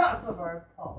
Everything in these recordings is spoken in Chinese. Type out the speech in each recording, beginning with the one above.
下四分，操！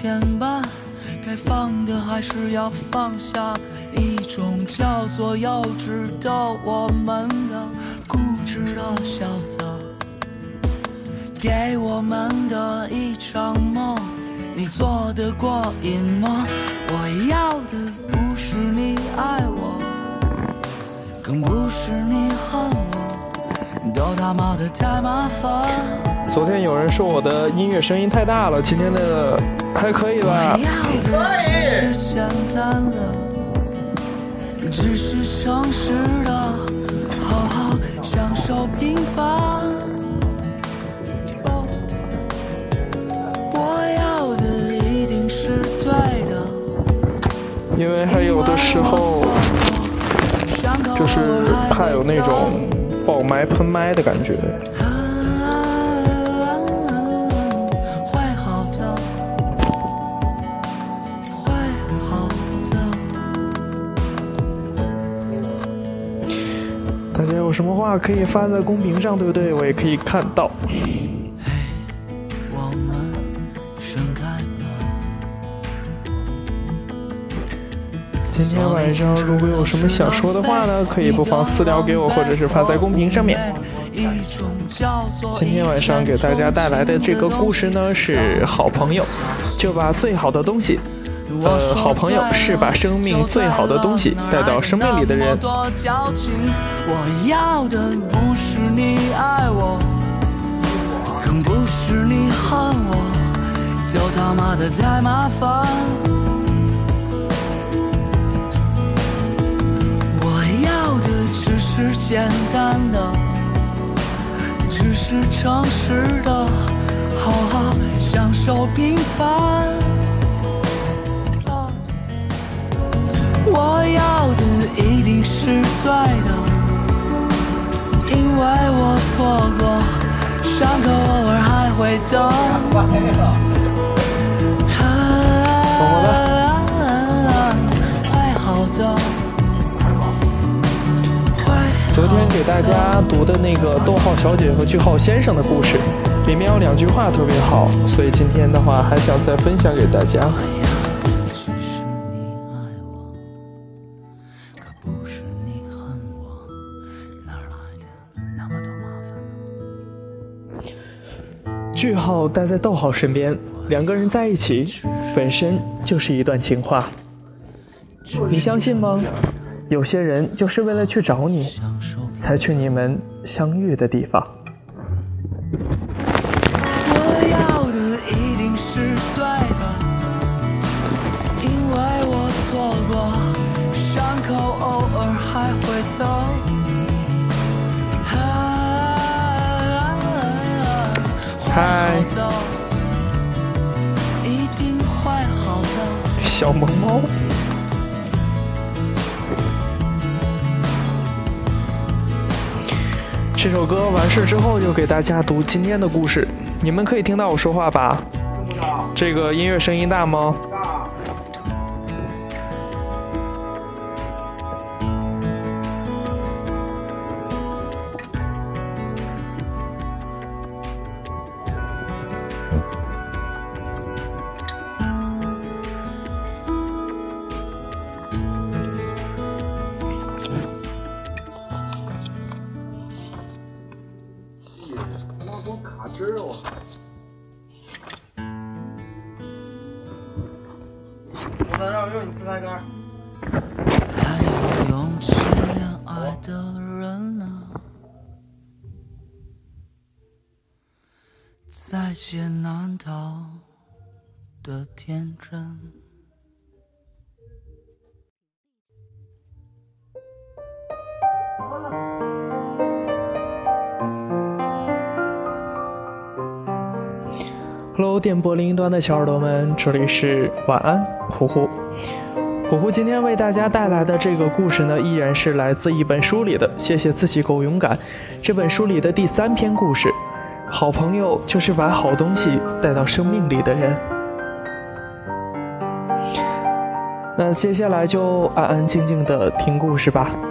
天吧，该放的还是要放下，一种叫做幼稚的我们的固执的潇洒，给我们的一场梦，你做得过瘾吗？我要的不是你爱我，更不是你恨我，都他妈的太麻烦。昨天有人说我的音乐声音太大了，今天的还可以吧？只是简单的，只是诚实的，好好享受平凡。哦我要的一定是对的，因为还有的时候就是怕有那种爆麦喷麦的感觉。什么话可以发在公屏上，对不对？我也可以看到。今天晚上如果有什么想说的话呢，可以不妨私聊给我，或者是发在公屏上面。今天晚上给大家带来的这个故事呢，是好朋友就把最好的东西，呃，好朋友是把生命最好的东西带到生命里的人。我要的不是你爱我，更不是你恨我，都他妈的太麻烦。我要的只是简单的，只是是诚实的，好好享受平凡。我要的一定是对的，因为我错过，伤口偶尔还会疼。会好的。昨天给大家读的那个逗号小姐和句号先生的故事，里面有两句话特别好，所以今天的话还想再分享给大家。句号待在逗号身边，两个人在一起本身就是一段情话。你相信吗？有些人就是为了去找你，才去你们相遇的地方。我要的一定是对的，因为我错过，伤口偶尔还会疼。小萌猫，这首歌完事之后就给大家读今天的故事。你们可以听到我说话吧？这个音乐声音大吗？的天真。Hello，电波另一端的小耳朵们，这里是晚安，呼呼。呼呼今天为大家带来的这个故事呢，依然是来自一本书里的。谢谢自己够勇敢。这本书里的第三篇故事，好朋友就是把好东西带到生命里的人。那接下来就安安静静的听故事吧。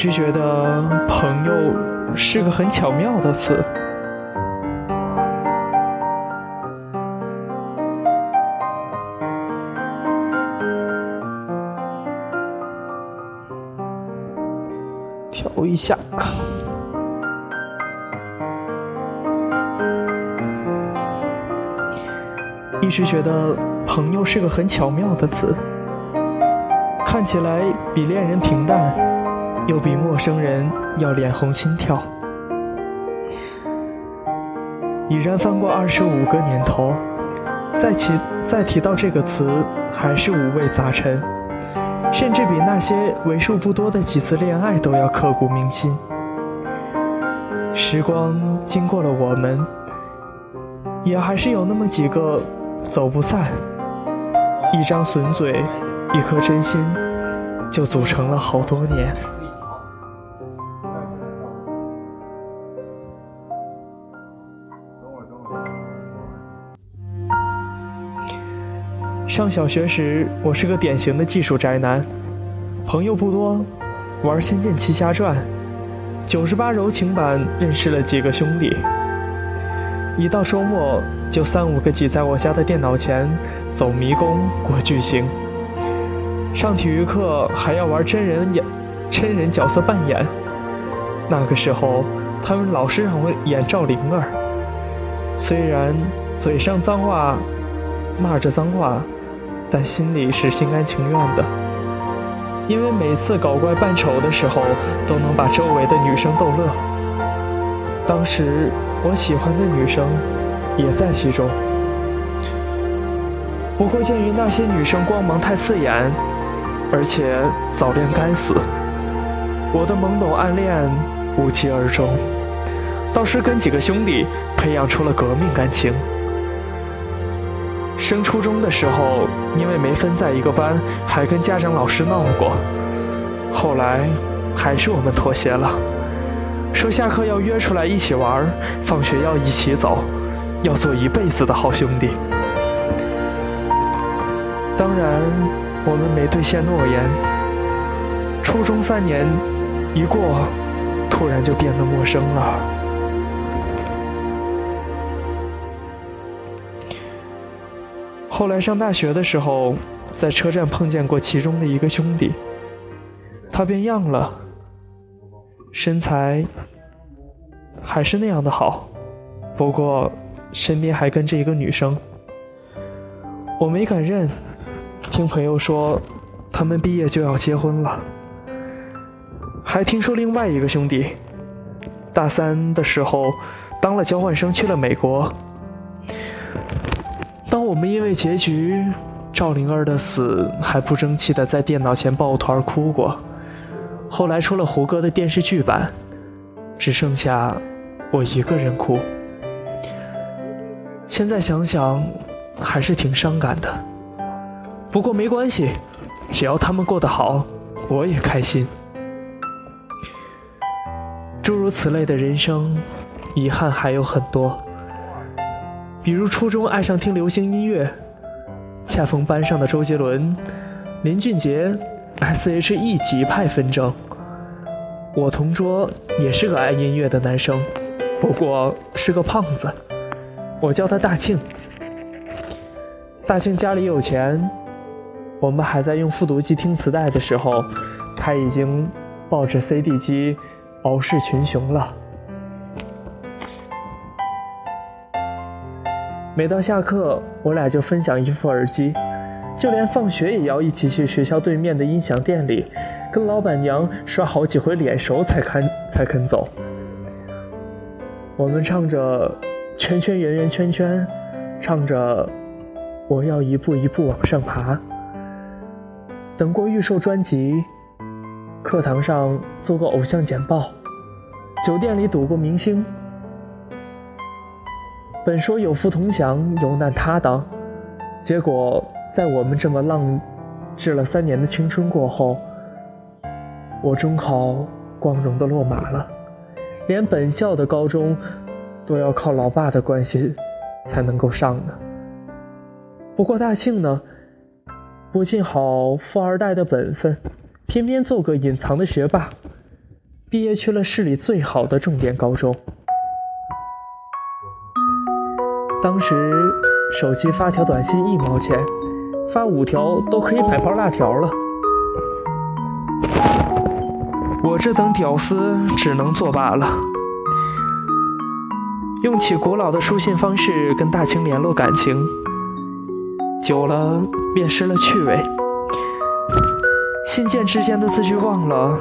一直觉得朋友是个很巧妙的词。调一下。一直觉得朋友是个很巧妙的词，看起来比恋人平淡，又比陌生人要脸红心跳。已然翻过二十五个年头，再提再提到这个词，还是五味杂陈，甚至比那些为数不多的几次恋爱都要刻骨铭心。时光经过了我们，也还是有那么几个走不散。一张损嘴，一颗真心，就组成了好多年。上小学时，我是个典型的技术宅男，朋友不多，玩《仙剑奇侠传》，九十八柔情版认识了几个兄弟。一到周末，就三五个挤在我家的电脑前，走迷宫、过剧情。上体育课还要玩真人演，真人角色扮演。那个时候，他们老是让我演赵灵儿，虽然嘴上脏话骂着脏话，但心里是心甘情愿的，因为每次搞怪扮丑的时候，都能把周围的女生逗乐。当时我喜欢的女生也在其中，不过鉴于那些女生光芒太刺眼，而且早恋该死，我的懵懂暗恋无疾而终。倒是跟几个兄弟培养出了革命感情。升初中的时候，因为没分在一个班，还跟家长老师闹过。后来，还是我们妥协了，说下课要约出来一起玩，放学要一起走，要做一辈子的好兄弟。当然，我们没兑现诺言。初中三年一过，突然就变得陌生了。后来上大学的时候，在车站碰见过其中的一个兄弟，他变样了，身材还是那样的好，不过身边还跟着一个女生。我没敢认，听朋友说他们毕业就要结婚了，还听说另外一个兄弟大三的时候当了交换生去了美国。当我们因为结局赵灵儿的死还不争气的在电脑前抱团哭过，后来出了胡歌的电视剧版，只剩下我一个人哭。现在想想还是挺伤感的，不过没关系，只要他们过得好，我也开心。诸如此类的人生，遗憾还有很多。比如初中爱上听流行音乐，恰逢班上的周杰伦、林俊杰、S.H.E 极派纷争。我同桌也是个爱音乐的男生，不过是个胖子，我叫他大庆。大庆家里有钱，我们还在用复读机听磁带的时候，他已经抱着 CD 机傲视群雄了。每到下课，我俩就分享一副耳机，就连放学也要一起去学校对面的音响店里，跟老板娘刷好几回脸熟才肯才肯走。我们唱着圈圈圆圆圈圈，唱着我要一步一步往上爬。等过预售专辑，课堂上做过偶像简报，酒店里赌过明星。本说有福同享，有难他当，结果在我们这么浪掷了三年的青春过后，我中考光荣的落马了，连本校的高中都要靠老爸的关系才能够上呢。不过大庆呢，不尽好富二代的本分，偏偏做个隐藏的学霸，毕业去了市里最好的重点高中。当时手机发条短信一毛钱，发五条都可以买包辣条了。我这等屌丝只能作罢了，用起古老的书信方式跟大清联络感情，久了便失了趣味。信件之间的字句忘了，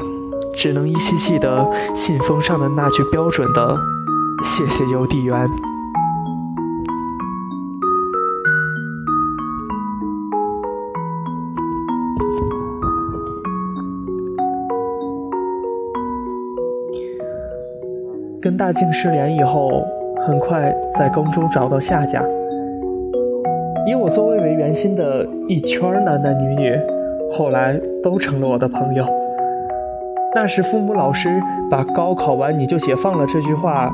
只能依稀记得信封上的那句标准的“谢谢邮递员”。跟大庆失联以后，很快在宫中找到下家。以我作为为圆心的一圈男男女女，后来都成了我的朋友。那时父母老师把“高考完你就解放了”这句话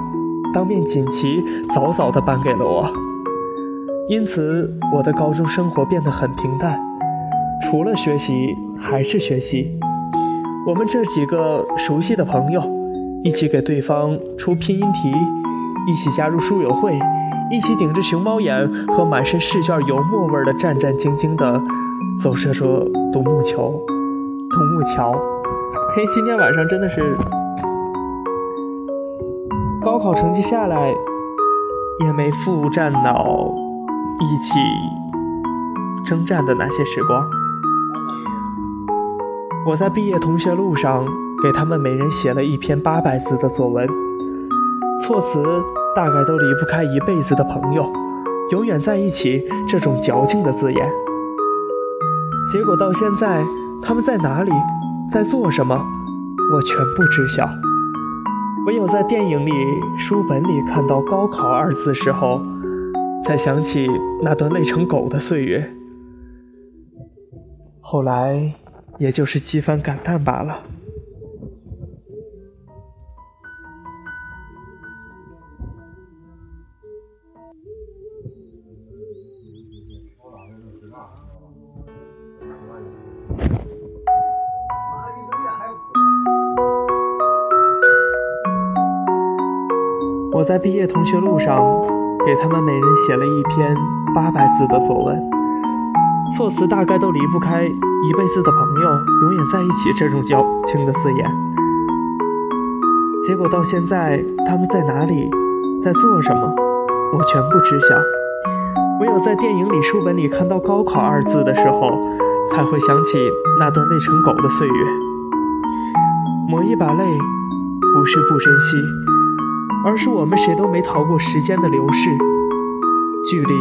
当面锦旗，早早的颁给了我。因此，我的高中生活变得很平淡，除了学习还是学习。我们这几个熟悉的朋友。一起给对方出拼音题，一起加入书友会，一起顶着熊猫眼和满身试卷油墨味的战战兢兢地走射着独木桥。独木桥，嘿，今天晚上真的是高考成绩下来，也没负战脑一起征战的那些时光。我在毕业同学录上给他们每人写了一篇八百字的作文，措辞大概都离不开一辈子的朋友，永远在一起这种矫情的字眼。结果到现在，他们在哪里，在做什么，我全部知晓。唯有在电影里、书本里看到“高考”二字时候，才想起那段累成狗的岁月。后来，也就是几番感叹罢了。在毕业同学录上给他们每人写了一篇八百字的作文，措辞大概都离不开一辈子的朋友永远在一起这种矫情的字眼。结果到现在，他们在哪里，在做什么，我全部知晓。唯有在电影里、书本里看到“高考”二字的时候，才会想起那段累成狗的岁月。抹一把泪，不是不珍惜。而是我们谁都没逃过时间的流逝，距离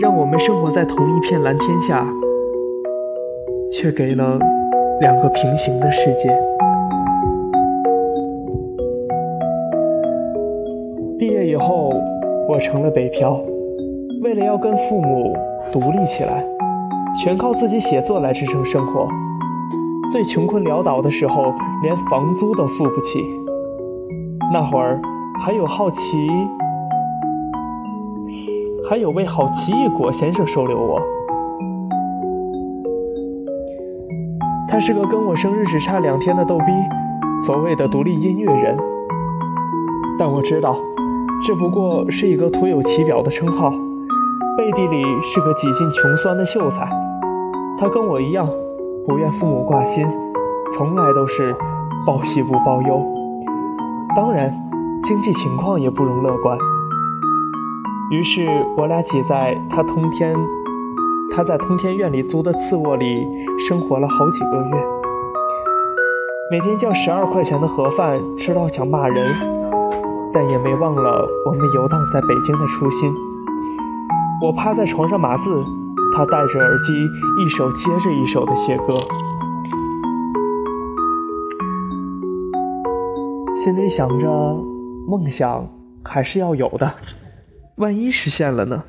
让我们生活在同一片蓝天下，却给了两个平行的世界。毕业以后，我成了北漂，为了要跟父母独立起来，全靠自己写作来支撑生活。最穷困潦倒的时候，连房租都付不起。那会儿。还有好奇，还有位好奇异果先生收留我。他是个跟我生日只差两天的逗逼，所谓的独立音乐人。但我知道，这不过是一个徒有其表的称号，背地里是个几近穷酸的秀才。他跟我一样，不愿父母挂心，从来都是报喜不报忧。当然。经济情况也不容乐观，于是我俩挤在他通天，他在通天院里租的次卧里生活了好几个月，每天叫十二块钱的盒饭，吃到想骂人，但也没忘了我们游荡在北京的初心。我趴在床上码字，他戴着耳机，一首接着一首的写歌，心里想着。梦想还是要有的，万一实现了呢？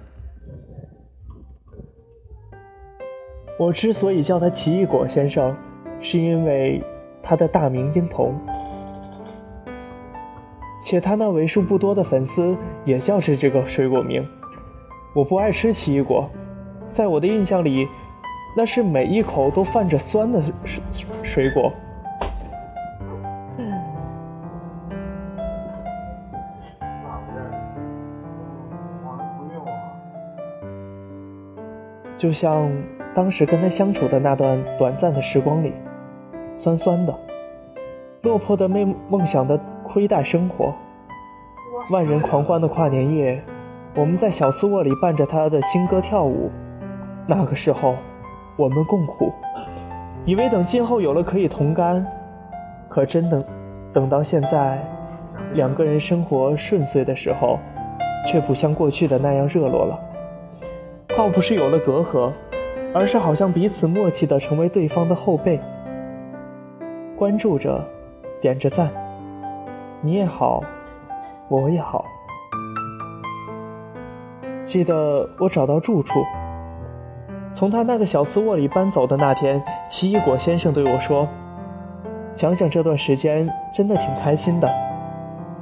我之所以叫他奇异果先生，是因为他的大名殷童，且他那为数不多的粉丝也叫着这个水果名。我不爱吃奇异果，在我的印象里，那是每一口都泛着酸的水水果。就像当时跟他相处的那段短暂的时光里，酸酸的，落魄的梦梦想的亏待生活，万人狂欢的跨年夜，我们在小次卧里伴着他的新歌跳舞。那个时候，我们共苦，以为等今后有了可以同甘，可真等等到现在，两个人生活顺遂的时候，却不像过去的那样热络了。倒不是有了隔阂，而是好像彼此默契的成为对方的后背，关注着，点着赞，你也好，我也好。记得我找到住处，从他那个小次卧里搬走的那天，奇异果先生对我说：“想想这段时间，真的挺开心的。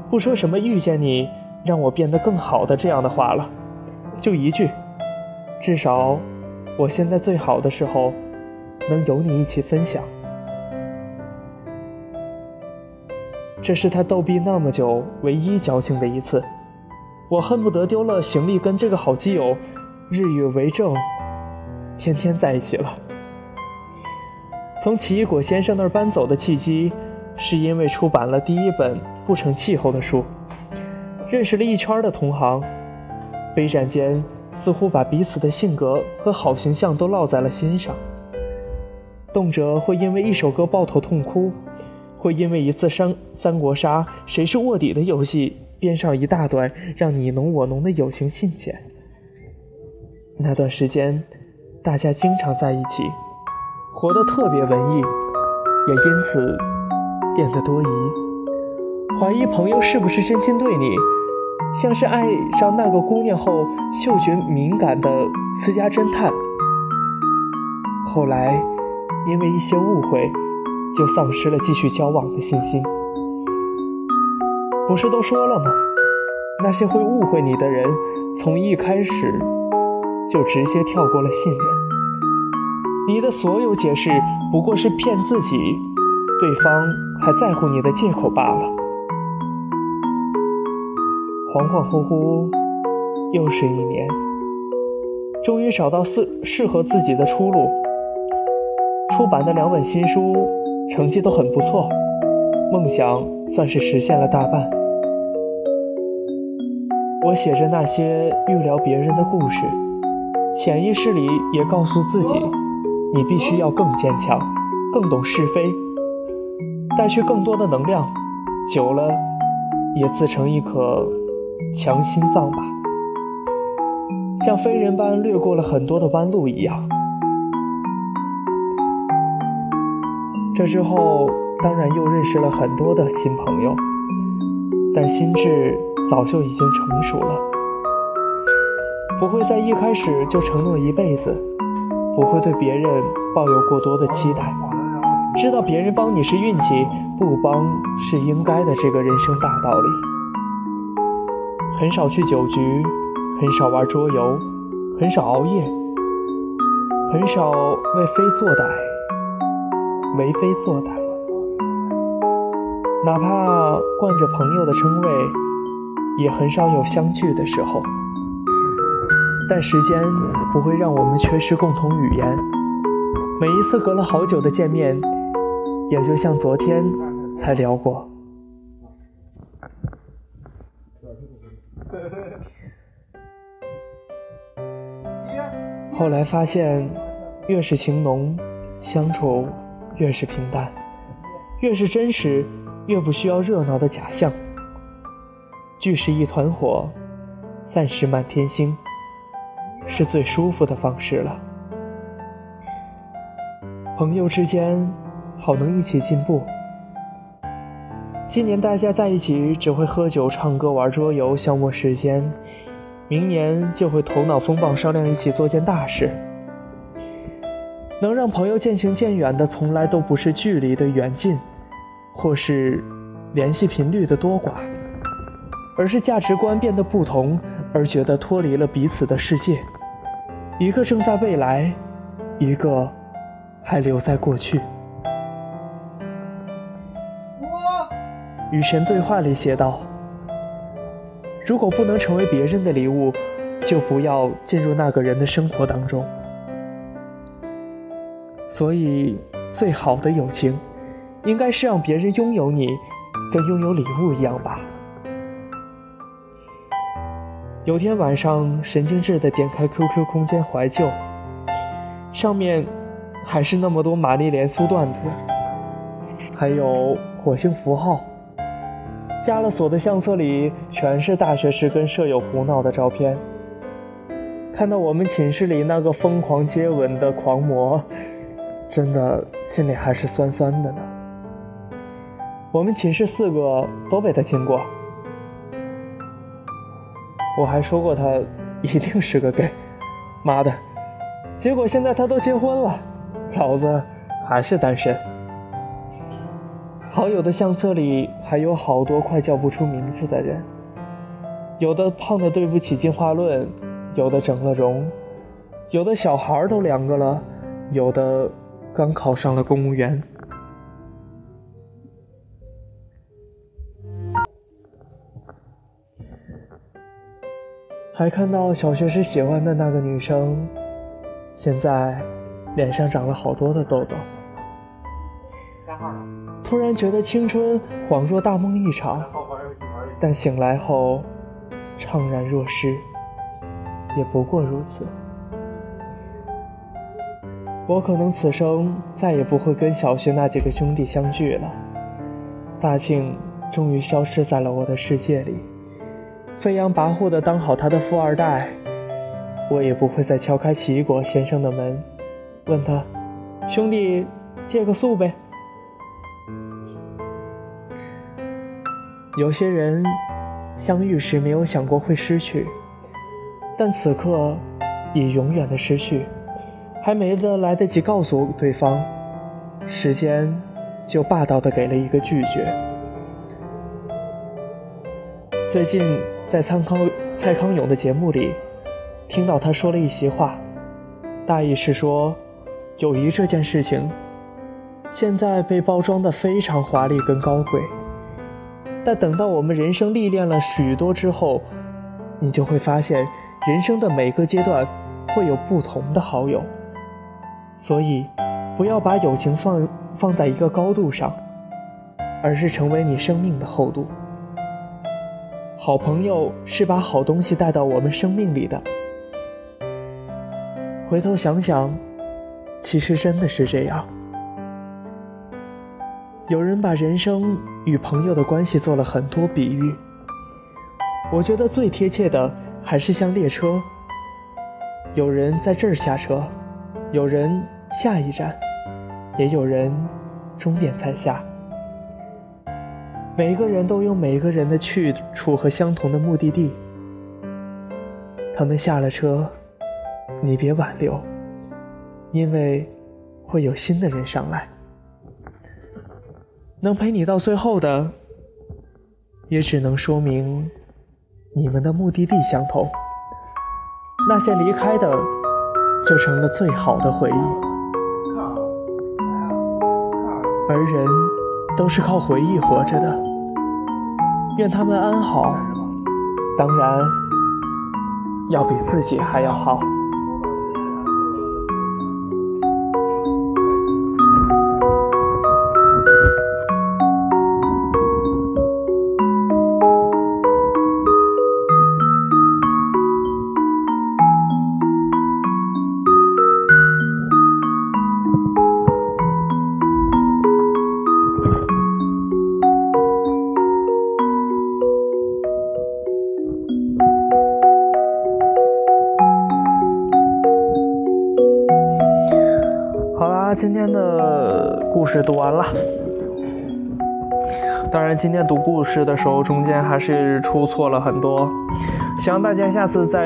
不说什么遇见你让我变得更好的这样的话了，就一句。”至少，我现在最好的时候，能有你一起分享。这是他逗逼那么久唯一矫情的一次，我恨不得丢了行李，跟这个好基友日月为证，天天在一起了。从奇异果先生那儿搬走的契机，是因为出版了第一本不成气候的书，认识了一圈的同行，杯盏间似乎把彼此的性格和好形象都烙在了心上，动辄会因为一首歌抱头痛哭，会因为一次三三国杀谁是卧底的游戏编上一大段让你侬我侬的友情信件。那段时间，大家经常在一起，活得特别文艺，也因此变得多疑，怀疑朋友是不是真心对你。像是爱上那个姑娘后嗅觉敏感的私家侦探，后来因为一些误会，就丧失了继续交往的信心。不是都说了吗？那些会误会你的人，从一开始就直接跳过了信任。你的所有解释不过是骗自己，对方还在乎你的借口罢了。恍恍惚惚，又是一年，终于找到适适合自己的出路。出版的两本新书，成绩都很不错，梦想算是实现了大半。我写着那些预料别人的故事，潜意识里也告诉自己，你必须要更坚强，更懂是非，带去更多的能量，久了也自成一颗。强心脏吧，像飞人般掠过了很多的弯路一样。这之后，当然又认识了很多的新朋友，但心智早就已经成熟了，不会在一开始就承诺一辈子，不会对别人抱有过多的期待，知道别人帮你是运气，不帮是应该的这个人生大道理。很少去酒局，很少玩桌游，很少熬夜，很少为非作歹，为非作歹。哪怕惯着朋友的称谓，也很少有相聚的时候。但时间不会让我们缺失共同语言。每一次隔了好久的见面，也就像昨天才聊过。后来发现，越是情浓，相处越是平淡；越是真实，越不需要热闹的假象。聚是一团火，散是满天星，是最舒服的方式了。朋友之间，好能一起进步。今年大家在一起，只会喝酒、唱歌、玩桌游，消磨时间。明年就会头脑风暴，商量一起做件大事。能让朋友渐行渐远的，从来都不是距离的远近，或是联系频率的多寡，而是价值观变得不同，而觉得脱离了彼此的世界。一个正在未来，一个还留在过去。与神对话里写道。如果不能成为别人的礼物，就不要进入那个人的生活当中。所以，最好的友情，应该是让别人拥有你，跟拥有礼物一样吧。有天晚上，神经质的点开 QQ 空间怀旧，上面还是那么多玛丽莲苏段子，还有火星符号。加了锁的相册里全是大学时跟舍友胡闹的照片。看到我们寝室里那个疯狂接吻的狂魔，真的心里还是酸酸的呢。我们寝室四个都被他亲过，我还说过他一定是个 gay，妈的！结果现在他都结婚了，老子还是单身。好友的相册里还有好多快叫不出名字的人，有的胖的对不起进化论，有的整了容，有的小孩都两个了，有的刚考上了公务员。还看到小学时喜欢的那个女生，现在脸上长了好多的痘痘。突然觉得青春恍若大梦一场，但醒来后怅然若失。也不过如此。我可能此生再也不会跟小学那几个兄弟相聚了。大庆终于消失在了我的世界里，飞扬跋扈的当好他的富二代。我也不会再敲开奇异果先生的门，问他：“兄弟，借个宿呗。”有些人相遇时没有想过会失去，但此刻已永远的失去。还没得来得及告诉对方，时间就霸道的给了一个拒绝。最近在蔡康蔡康永的节目里，听到他说了一席话，大意是说，友谊这件事情，现在被包装的非常华丽跟高贵，但等到我们人生历练了许多之后，你就会发现，人生的每个阶段会有不同的好友。所以，不要把友情放放在一个高度上，而是成为你生命的厚度。好朋友是把好东西带到我们生命里的。回头想想，其实真的是这样。有人把人生与朋友的关系做了很多比喻，我觉得最贴切的还是像列车，有人在这儿下车。有人下一站，也有人终点在下。每一个人都有每一个人的去处和相同的目的地。他们下了车，你别挽留，因为会有新的人上来。能陪你到最后的，也只能说明你们的目的地相同。那些离开的。就成了最好的回忆，而人都是靠回忆活着的。愿他们安好，当然要比自己还要好。那今天的故事读完了，当然今天读故事的时候中间还是出错了很多，希望大家下次在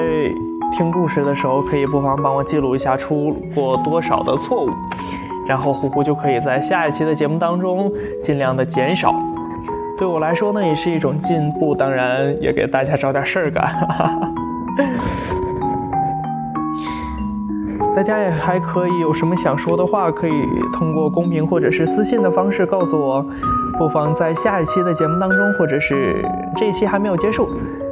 听故事的时候可以不妨帮我记录一下出过多少的错误，然后呼呼就可以在下一期的节目当中尽量的减少。对我来说呢也是一种进步，当然也给大家找点事儿干。哈 哈大家也还可以有什么想说的话，可以通过公屏或者是私信的方式告诉我。不妨在下一期的节目当中，或者是这一期还没有结束，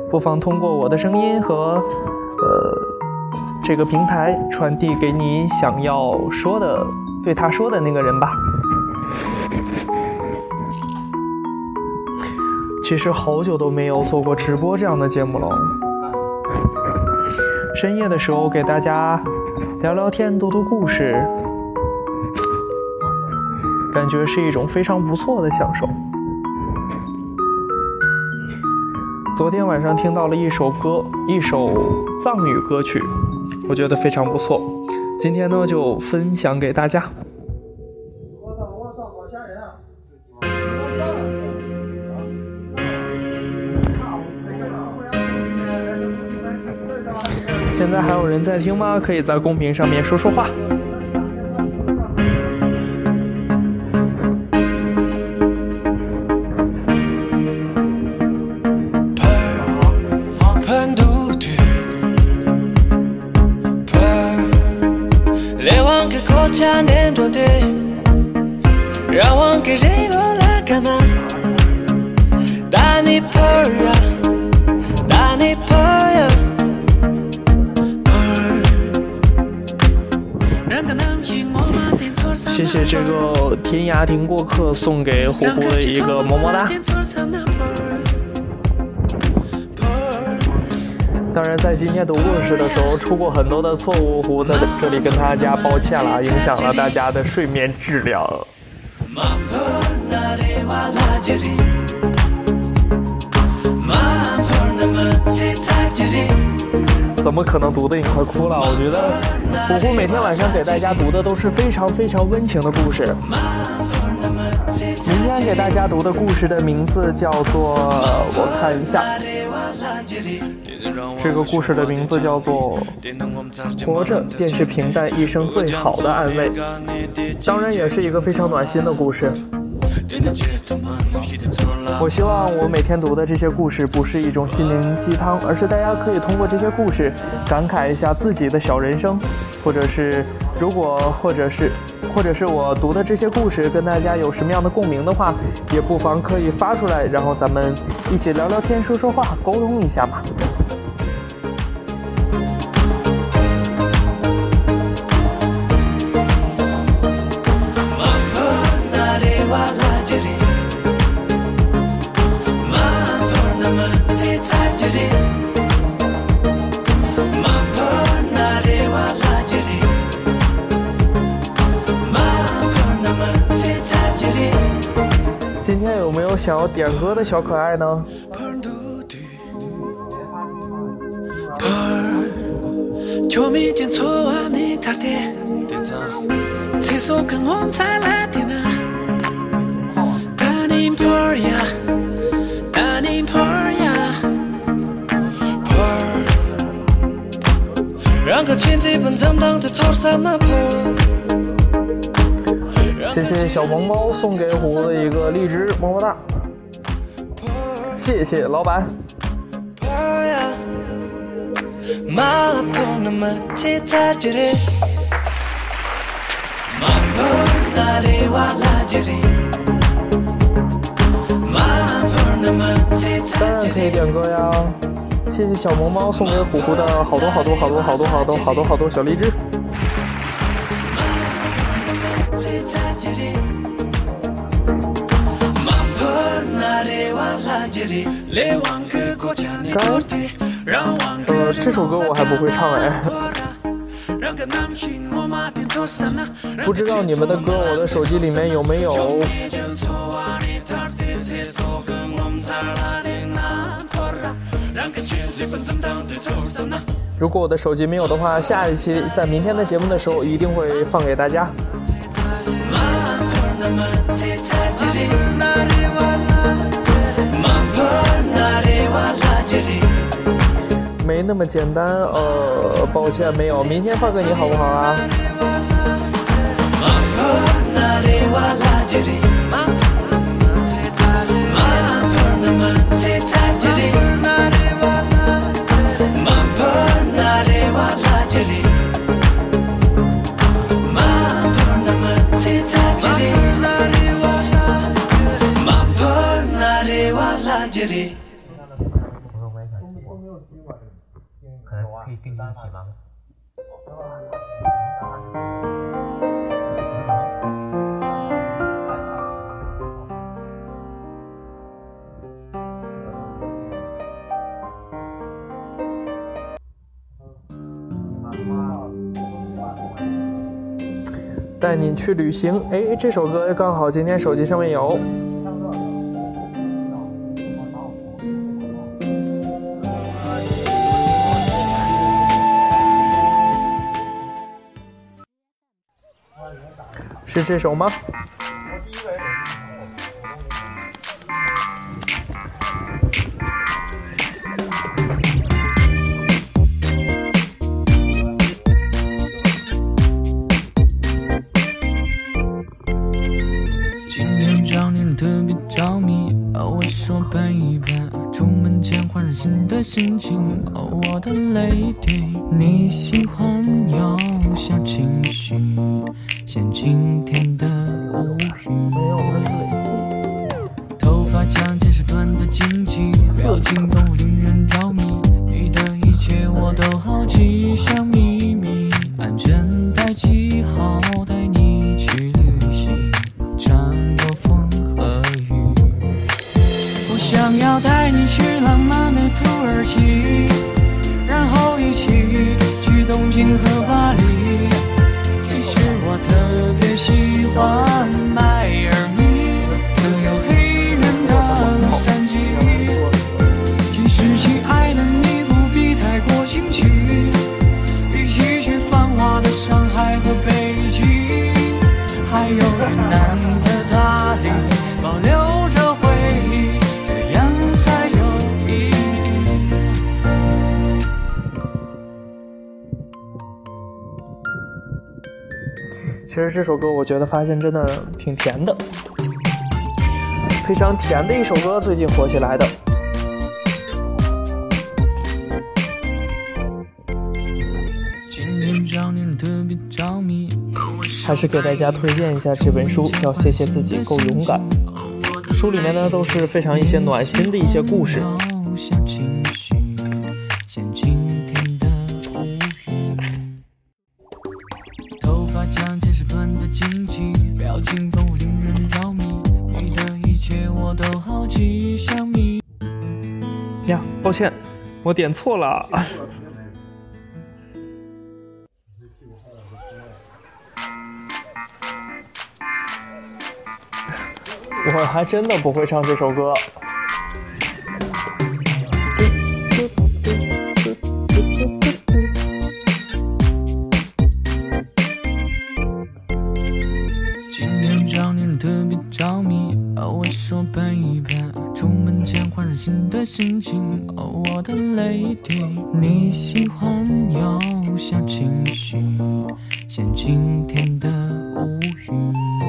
不妨通过我的声音和呃这个平台传递给你想要说的、对他说的那个人吧。其实好久都没有做过直播这样的节目了，深夜的时候给大家。聊聊天，读读故事，感觉是一种非常不错的享受。昨天晚上听到了一首歌，一首藏语歌曲，我觉得非常不错。今天呢，就分享给大家。现在还有人在听吗？可以在公屏上面说说话。送给虎虎的一个么么哒。当然，在今天读故事的时候出过很多的错误，虎在这里跟大家抱歉了，影响了大家的睡眠质量。怎么可能读的你快哭了？我觉得虎虎每天晚上给大家读的都是非常非常温情的故事。给大家读的故事的名字叫做……我看一下，这个故事的名字叫做《活着便是平淡一生最好的安慰》，当然也是一个非常暖心的故事。我希望我每天读的这些故事不是一种心灵鸡汤，而是大家可以通过这些故事感慨一下自己的小人生，或者是如果，或者是，或者是我读的这些故事跟大家有什么样的共鸣的话，也不妨可以发出来，然后咱们一起聊聊天、说说话、沟通一下嘛。想要点歌的小可爱呢？谢谢小萌猫送给虎子一个荔枝，么么哒！谢谢老板。当然可以点歌呀！谢谢小萌猫送给虎虎的好多好多好多好多好多好多好多小荔枝。刚，呃，这首歌我还不会唱哎，不知道你们的歌我的手机里面有没有？如果我的手机没有的话，下一期在明天的节目的时候一定会放给大家。没那么简单，呃，抱歉，没有，明天发给你好不好啊？带你去旅行，哎，这首歌刚好今天手机上面有。是这首吗？今天找你特别着迷，哦，我说 baby，出门前换上新的心情，哦，我的 lady，你喜欢有小情绪，像今天的乌云。头发长见识短的惊奇，表情都令人着迷，你的一切我都好奇，像秘云南的大理保留着回忆这样才有意义。其实这首歌我觉得发现真的挺甜的非常甜的一首歌最近火起来的。还是给大家推荐一下这本书，叫《谢谢自己够勇敢》。书里面呢都是非常一些暖心的一些故事。呀，抱歉，我点错了。我还真的不会唱这首歌。今天找你特别着迷，哦，我说盼一盼，出门前换上新的心情，哦，我的 lady，你喜欢有小情绪，像今天的乌云。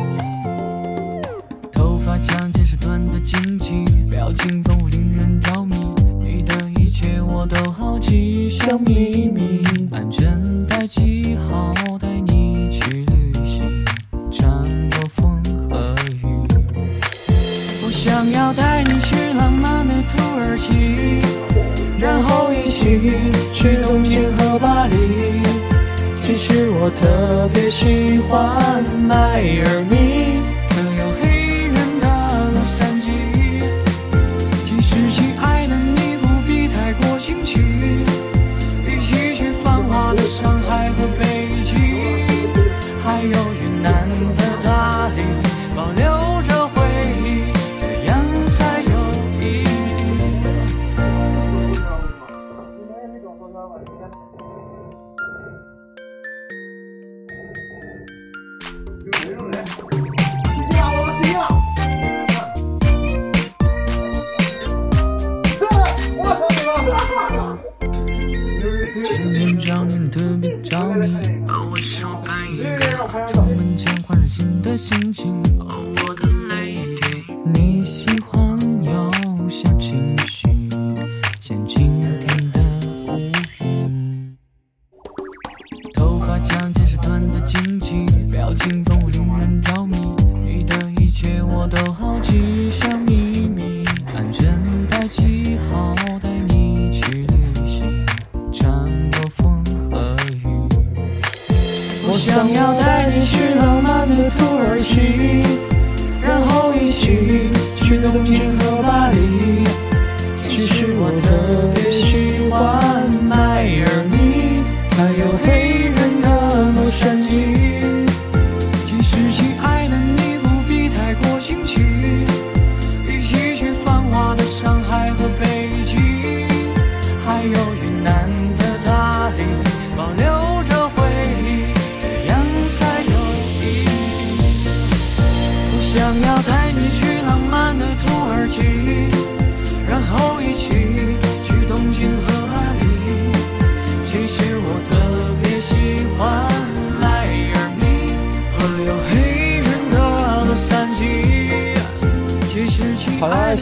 惊奇，表情丰富，令人着迷。你的一切我都好奇，小秘密。安全带系好，带你去旅行，穿过风和雨。我想要带你去浪漫的土耳其，然后一起去东京和巴黎。其实我特别喜欢迈尔密。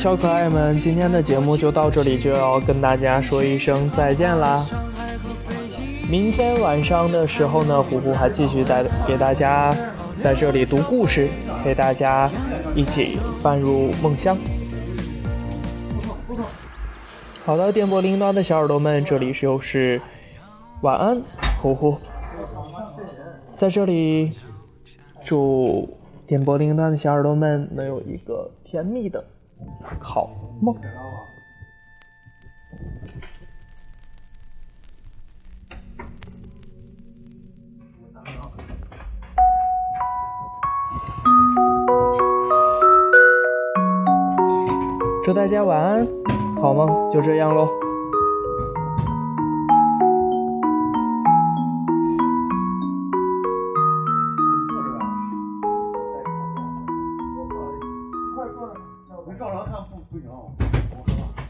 小可爱们，今天的节目就到这里，就要跟大家说一声再见啦。明天晚上的时候呢，虎虎还继续带给大家。在这里读故事，陪大家一起伴入梦乡。好的，电波铃铛的小耳朵们，这里又是晚安，呼呼。在这里，祝电波铃铛的小耳朵们能有一个甜蜜的好梦。祝大家晚安，好梦，就这样喽。